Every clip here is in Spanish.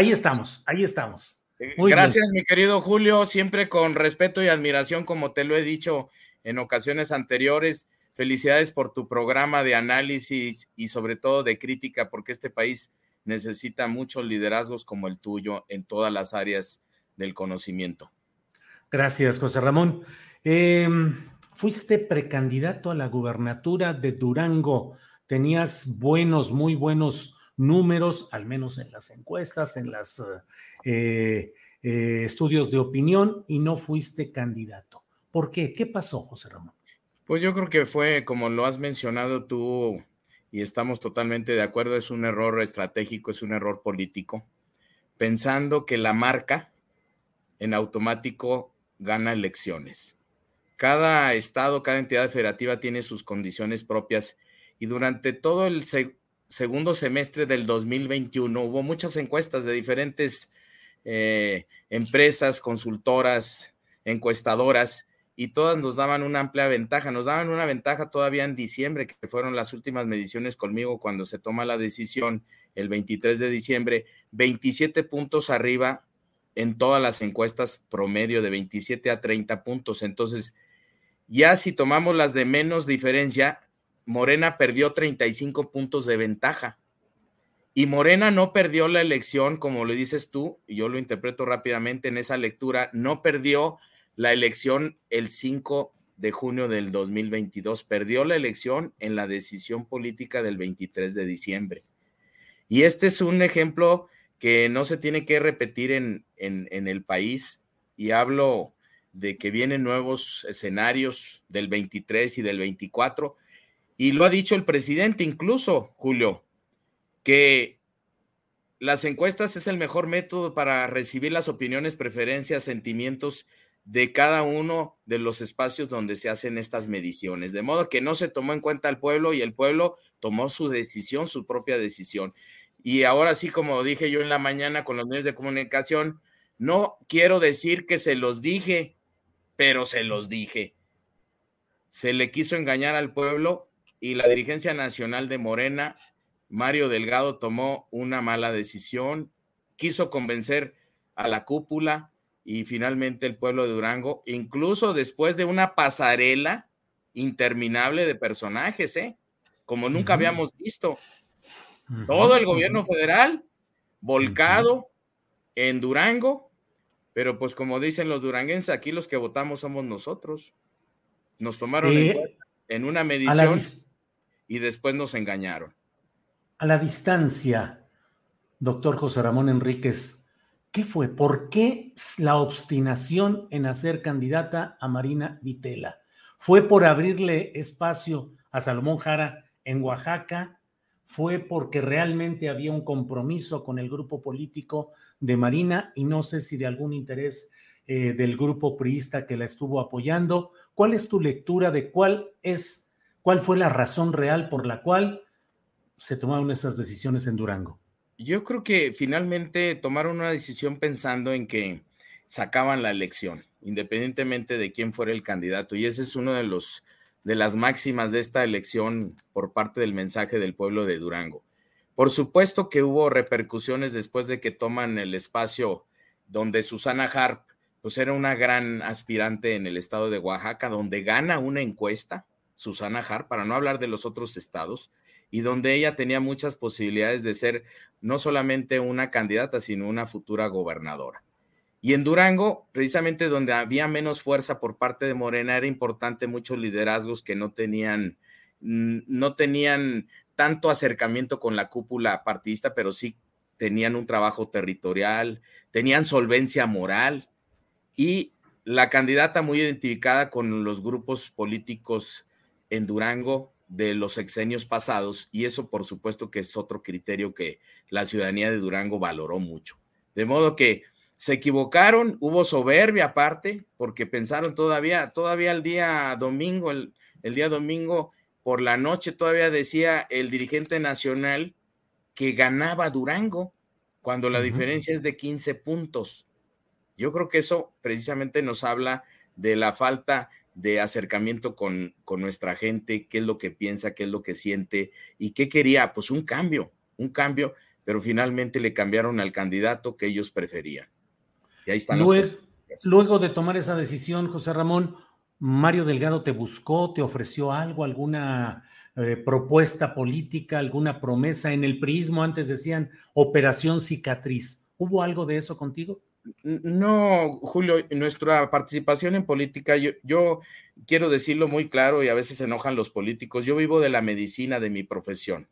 ahí estamos, ahí estamos. Muy Gracias, bien. mi querido Julio, siempre con respeto y admiración, como te lo he dicho en ocasiones anteriores. Felicidades por tu programa de análisis y sobre todo de crítica, porque este país necesita muchos liderazgos como el tuyo en todas las áreas del conocimiento. Gracias, José Ramón. Eh, fuiste precandidato a la gubernatura de Durango. Tenías buenos, muy buenos números, al menos en las encuestas, en los eh, eh, estudios de opinión, y no fuiste candidato. ¿Por qué? ¿Qué pasó, José Ramón? Pues yo creo que fue, como lo has mencionado tú, y estamos totalmente de acuerdo, es un error estratégico, es un error político, pensando que la marca en automático gana elecciones. Cada estado, cada entidad federativa tiene sus condiciones propias y durante todo el segundo semestre del 2021 hubo muchas encuestas de diferentes eh, empresas, consultoras, encuestadoras y todas nos daban una amplia ventaja. Nos daban una ventaja todavía en diciembre, que fueron las últimas mediciones conmigo cuando se toma la decisión el 23 de diciembre, 27 puntos arriba en todas las encuestas promedio de 27 a 30 puntos. Entonces, ya si tomamos las de menos diferencia, Morena perdió 35 puntos de ventaja. Y Morena no perdió la elección, como lo dices tú, y yo lo interpreto rápidamente en esa lectura, no perdió la elección el 5 de junio del 2022, perdió la elección en la decisión política del 23 de diciembre. Y este es un ejemplo que no se tiene que repetir en, en, en el país, y hablo de que vienen nuevos escenarios del 23 y del 24, y lo ha dicho el presidente incluso, Julio, que las encuestas es el mejor método para recibir las opiniones, preferencias, sentimientos de cada uno de los espacios donde se hacen estas mediciones. De modo que no se tomó en cuenta al pueblo y el pueblo tomó su decisión, su propia decisión. Y ahora sí, como dije yo en la mañana con los medios de comunicación, no quiero decir que se los dije, pero se los dije. Se le quiso engañar al pueblo y la dirigencia nacional de Morena, Mario Delgado, tomó una mala decisión, quiso convencer a la cúpula y finalmente el pueblo de Durango, incluso después de una pasarela interminable de personajes, ¿eh? como nunca uh -huh. habíamos visto. Uh -huh. Todo el gobierno federal volcado uh -huh. en Durango, pero pues como dicen los duranguenses, aquí los que votamos somos nosotros. Nos tomaron eh, en, cuenta en una medición y después nos engañaron. A la distancia, doctor José Ramón Enríquez, ¿qué fue? ¿Por qué la obstinación en hacer candidata a Marina Vitela? ¿Fue por abrirle espacio a Salomón Jara en Oaxaca? ¿Fue porque realmente había un compromiso con el grupo político de Marina y no sé si de algún interés eh, del grupo priista que la estuvo apoyando? ¿Cuál es tu lectura de cuál es, cuál fue la razón real por la cual se tomaron esas decisiones en Durango? Yo creo que finalmente tomaron una decisión pensando en que sacaban la elección, independientemente de quién fuera el candidato. Y ese es uno de los de las máximas de esta elección por parte del mensaje del pueblo de Durango. Por supuesto que hubo repercusiones después de que toman el espacio donde Susana Harp, pues era una gran aspirante en el estado de Oaxaca, donde gana una encuesta, Susana Harp, para no hablar de los otros estados, y donde ella tenía muchas posibilidades de ser no solamente una candidata, sino una futura gobernadora. Y en Durango, precisamente donde había menos fuerza por parte de Morena, era importante muchos liderazgos que no tenían, no tenían tanto acercamiento con la cúpula partidista, pero sí tenían un trabajo territorial, tenían solvencia moral y la candidata muy identificada con los grupos políticos en Durango de los sexenios pasados y eso por supuesto que es otro criterio que la ciudadanía de Durango valoró mucho. De modo que se equivocaron, hubo soberbia aparte, porque pensaron todavía, todavía el día domingo, el, día domingo por la noche todavía decía el dirigente nacional que ganaba Durango, cuando la diferencia es de 15 puntos. Yo creo que eso precisamente nos habla de la falta de acercamiento con, con nuestra gente, qué es lo que piensa, qué es lo que siente y qué quería, pues un cambio, un cambio, pero finalmente le cambiaron al candidato que ellos preferían. Y ahí están luego, luego de tomar esa decisión, José Ramón, Mario Delgado te buscó, te ofreció algo, alguna eh, propuesta política, alguna promesa en el prismo, antes decían operación cicatriz. ¿Hubo algo de eso contigo? No, Julio, nuestra participación en política, yo, quiero decirlo muy claro y a veces se enojan los políticos, yo vivo de la medicina de mi profesión,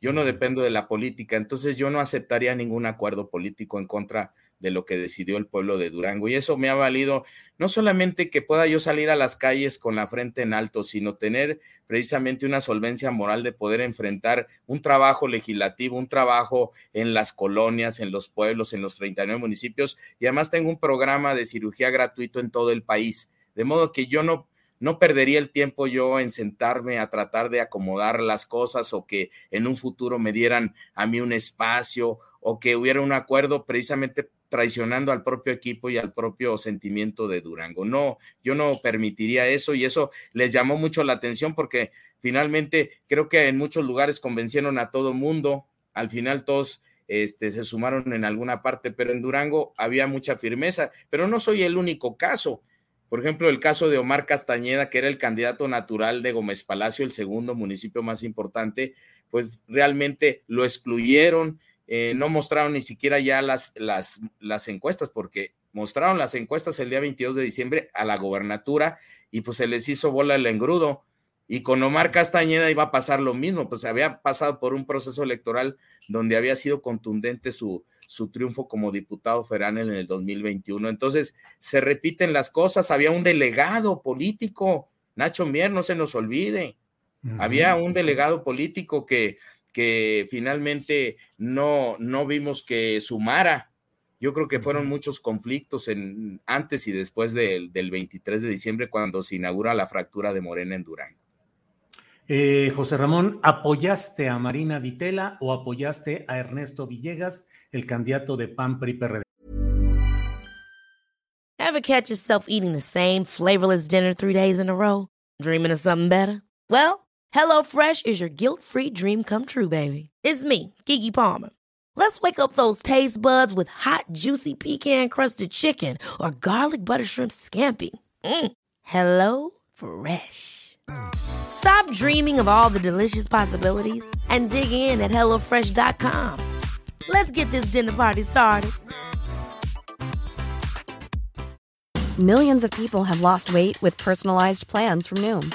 yo no dependo de la política, entonces yo no aceptaría ningún acuerdo político en contra de lo que decidió el pueblo de Durango. Y eso me ha valido no solamente que pueda yo salir a las calles con la frente en alto, sino tener precisamente una solvencia moral de poder enfrentar un trabajo legislativo, un trabajo en las colonias, en los pueblos, en los 39 municipios. Y además tengo un programa de cirugía gratuito en todo el país. De modo que yo no no perdería el tiempo yo en sentarme a tratar de acomodar las cosas o que en un futuro me dieran a mí un espacio o que hubiera un acuerdo precisamente traicionando al propio equipo y al propio sentimiento de Durango. No, yo no permitiría eso y eso les llamó mucho la atención porque finalmente creo que en muchos lugares convencieron a todo mundo, al final todos este, se sumaron en alguna parte, pero en Durango había mucha firmeza, pero no soy el único caso. Por ejemplo, el caso de Omar Castañeda, que era el candidato natural de Gómez Palacio, el segundo municipio más importante, pues realmente lo excluyeron, eh, no mostraron ni siquiera ya las, las, las encuestas, porque mostraron las encuestas el día 22 de diciembre a la gobernatura y pues se les hizo bola el engrudo. Y con Omar Castañeda iba a pasar lo mismo, pues había pasado por un proceso electoral donde había sido contundente su, su triunfo como diputado federal en el 2021. Entonces, se repiten las cosas. Había un delegado político, Nacho Mier, no se nos olvide. Había un delegado político que que finalmente no, no vimos que sumara. Yo creo que fueron muchos conflictos en, antes y después del 23 de diciembre cuando se inaugura la fractura de Morena en Durango. Eh, José Ramón, ¿apoyaste a Marina Vitela o apoyaste a Ernesto Villegas, el candidato de PAN PRI PRD? Ever catch yourself eating the same flavorless dinner three days in a row? Dreaming of something better? Well, HelloFresh is your guilt-free dream come true, baby. It's me, Gigi Palmer. Let's wake up those taste buds with hot, juicy pecan-crusted chicken or garlic butter shrimp scampi. Mm. Hello Fresh. Stop dreaming of all the delicious possibilities and dig in at HelloFresh.com. Let's get this dinner party started. Millions of people have lost weight with personalized plans from Noom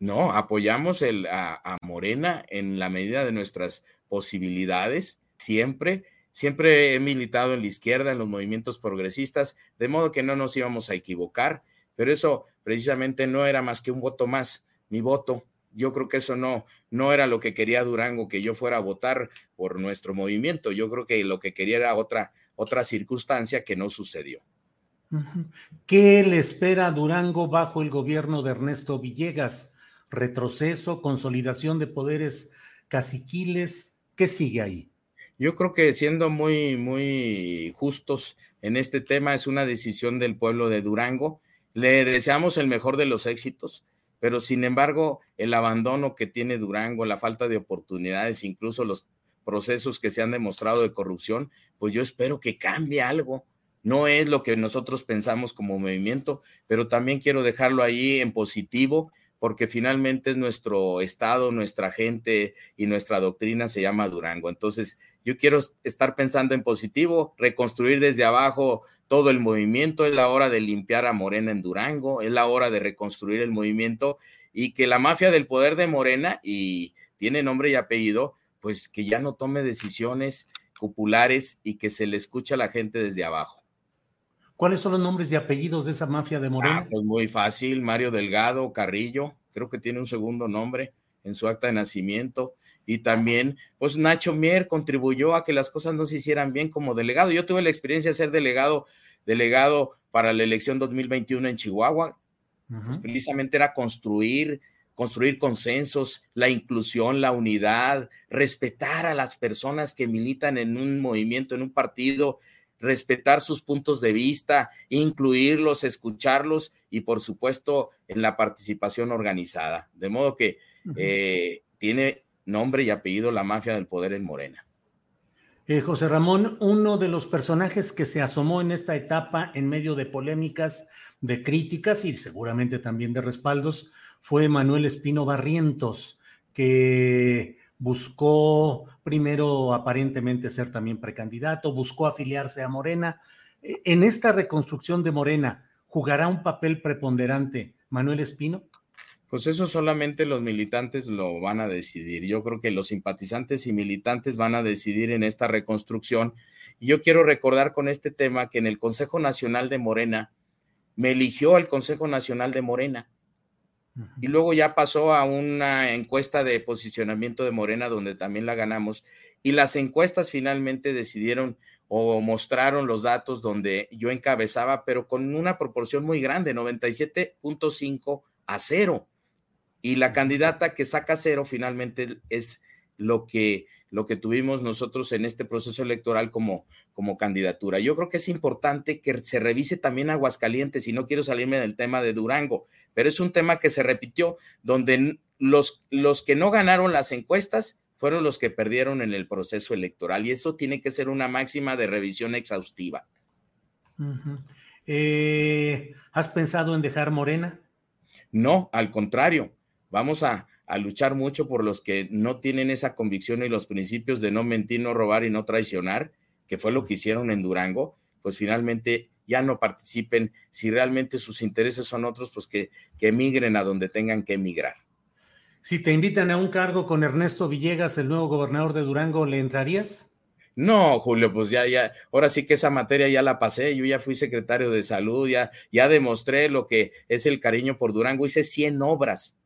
No, apoyamos el, a, Morena en la medida de nuestras posibilidades, siempre. Siempre he militado en la izquierda, en los movimientos progresistas, de modo que no nos íbamos a equivocar, pero eso precisamente no era más que un voto más. Mi voto yo creo que eso no, no era lo que quería Durango, que yo fuera a votar por nuestro movimiento. Yo creo que lo que quería era otra, otra circunstancia que no sucedió. ¿Qué le espera Durango bajo el gobierno de Ernesto Villegas? ¿Retroceso, consolidación de poderes caciquiles? ¿Qué sigue ahí? Yo creo que siendo muy, muy justos en este tema, es una decisión del pueblo de Durango. Le deseamos el mejor de los éxitos pero sin embargo el abandono que tiene Durango, la falta de oportunidades, incluso los procesos que se han demostrado de corrupción, pues yo espero que cambie algo. No es lo que nosotros pensamos como movimiento, pero también quiero dejarlo ahí en positivo, porque finalmente es nuestro estado, nuestra gente y nuestra doctrina se llama Durango. Entonces, yo quiero estar pensando en positivo, reconstruir desde abajo todo el movimiento, es la hora de limpiar a Morena en Durango, es la hora de reconstruir el movimiento y que la mafia del poder de Morena, y tiene nombre y apellido, pues que ya no tome decisiones populares y que se le escuche a la gente desde abajo. ¿Cuáles son los nombres y apellidos de esa mafia de Morena? Ah, pues muy fácil, Mario Delgado, Carrillo, creo que tiene un segundo nombre en su acta de nacimiento. Y también, pues Nacho Mier contribuyó a que las cosas no se hicieran bien como delegado. Yo tuve la experiencia de ser delegado, delegado para la elección 2021 en Chihuahua. Pues precisamente era construir, construir consensos, la inclusión, la unidad, respetar a las personas que militan en un movimiento, en un partido, respetar sus puntos de vista, incluirlos, escucharlos y por supuesto en la participación organizada. De modo que eh, tiene nombre y apellido la mafia del poder en Morena. Eh, José Ramón, uno de los personajes que se asomó en esta etapa en medio de polémicas, de críticas y seguramente también de respaldos fue Manuel Espino Barrientos, que buscó primero aparentemente ser también precandidato, buscó afiliarse a Morena. Eh, en esta reconstrucción de Morena, ¿jugará un papel preponderante Manuel Espino? Pues eso solamente los militantes lo van a decidir. Yo creo que los simpatizantes y militantes van a decidir en esta reconstrucción. Y yo quiero recordar con este tema que en el Consejo Nacional de Morena me eligió el Consejo Nacional de Morena y luego ya pasó a una encuesta de posicionamiento de Morena donde también la ganamos. Y las encuestas finalmente decidieron o mostraron los datos donde yo encabezaba, pero con una proporción muy grande, 97.5 a cero. Y la candidata que saca cero finalmente es lo que lo que tuvimos nosotros en este proceso electoral como, como candidatura. Yo creo que es importante que se revise también Aguascalientes y no quiero salirme del tema de Durango, pero es un tema que se repitió donde los, los que no ganaron las encuestas fueron los que perdieron en el proceso electoral y eso tiene que ser una máxima de revisión exhaustiva. Eh, ¿Has pensado en dejar Morena? No, al contrario, vamos a, a luchar mucho por los que no tienen esa convicción y los principios de no mentir, no robar y no traicionar, que fue lo que hicieron en Durango, pues finalmente ya no participen. Si realmente sus intereses son otros, pues que, que emigren a donde tengan que emigrar. Si te invitan a un cargo con Ernesto Villegas, el nuevo gobernador de Durango, ¿le entrarías? No, Julio, pues ya, ya, ahora sí que esa materia ya la pasé, yo ya fui secretario de salud, ya, ya demostré lo que es el cariño por Durango, hice 100 obras,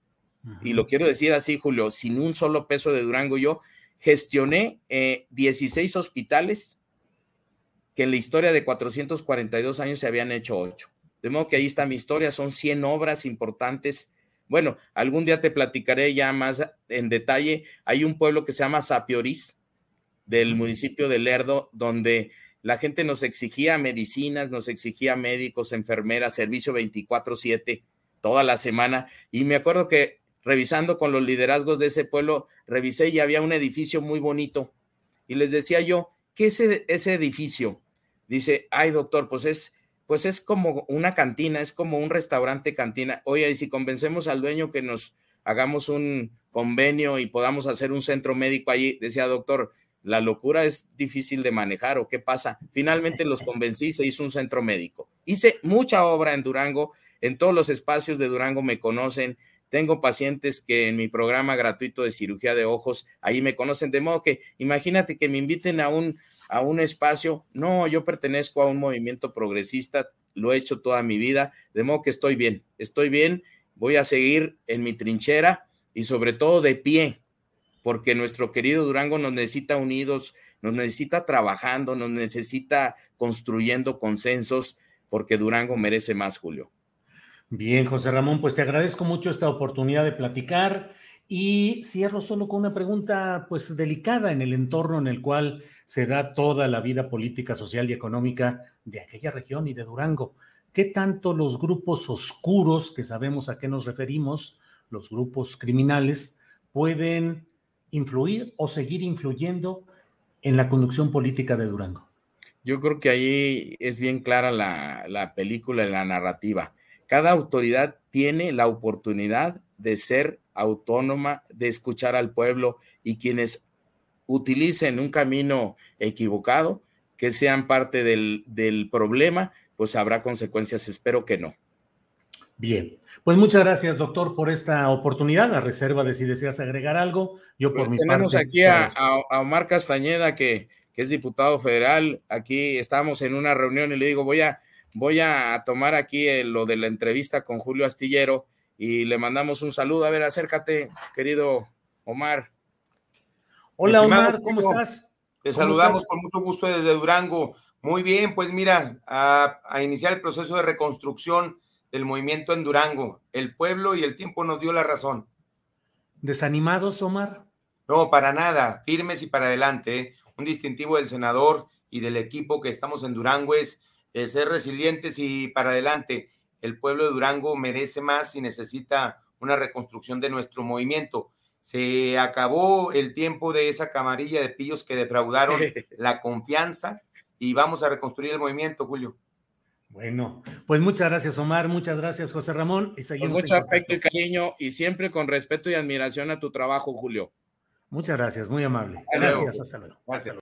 y lo quiero decir así, Julio, sin un solo peso de Durango, yo gestioné 16 eh, hospitales que en la historia de 442 años se habían hecho 8. De modo que ahí está mi historia, son 100 obras importantes. Bueno, algún día te platicaré ya más en detalle. Hay un pueblo que se llama Sapioris, del municipio de Lerdo, donde la gente nos exigía medicinas, nos exigía médicos, enfermeras, servicio 24/7 toda la semana. Y me acuerdo que revisando con los liderazgos de ese pueblo, revisé y había un edificio muy bonito. Y les decía yo, ¿qué es ese edificio? Dice, ay doctor, pues es, pues es como una cantina, es como un restaurante cantina. Oye, y si convencemos al dueño que nos hagamos un convenio y podamos hacer un centro médico allí, decía doctor, la locura es difícil de manejar o qué pasa. Finalmente los convencí, se hizo un centro médico. Hice mucha obra en Durango, en todos los espacios de Durango me conocen, tengo pacientes que en mi programa gratuito de cirugía de ojos, ahí me conocen, de modo que imagínate que me inviten a un, a un espacio. No, yo pertenezco a un movimiento progresista, lo he hecho toda mi vida, de modo que estoy bien, estoy bien, voy a seguir en mi trinchera y sobre todo de pie, porque nuestro querido Durango nos necesita unidos, nos necesita trabajando, nos necesita construyendo consensos, porque Durango merece más, Julio. Bien, José Ramón, pues te agradezco mucho esta oportunidad de platicar y cierro solo con una pregunta pues delicada en el entorno en el cual se da toda la vida política, social y económica de aquella región y de Durango. ¿Qué tanto los grupos oscuros, que sabemos a qué nos referimos, los grupos criminales, pueden influir o seguir influyendo en la conducción política de Durango? Yo creo que ahí es bien clara la, la película y la narrativa. Cada autoridad tiene la oportunidad de ser autónoma, de escuchar al pueblo y quienes utilicen un camino equivocado, que sean parte del, del problema, pues habrá consecuencias. Espero que no. Bien, pues muchas gracias, doctor, por esta oportunidad. A reserva de si deseas agregar algo, yo por Pues mi tenemos parte. aquí a, a- a Omar Castañeda, que, que es diputado federal. Aquí estamos en una reunión y le digo, voy a, voy a tomar aquí eh, lo de la entrevista con Julio Astillero y le mandamos un saludo. A ver, acércate, querido Omar. Hola, Estimado Omar, ¿cómo estás? Te ¿Cómo saludamos estás? con mucho gusto desde Durango. Muy bien, pues mira, a, a iniciar el proceso de reconstrucción del movimiento en Durango. El pueblo y el tiempo nos dio la razón. ¿Desanimados, Omar? No, para nada, firmes y para adelante. ¿eh? Un distintivo del senador y del equipo que estamos en Durango es eh, ser resilientes y para adelante. El pueblo de Durango merece más y necesita una reconstrucción de nuestro movimiento. Se acabó el tiempo de esa camarilla de pillos que defraudaron la confianza y vamos a reconstruir el movimiento, Julio. Bueno, pues muchas gracias, Omar. Muchas gracias, José Ramón. Y Con seguimos mucho en afecto y cariño y siempre con respeto y admiración a tu trabajo, Julio. Muchas gracias, muy amable. Hasta luego. Gracias, hasta luego.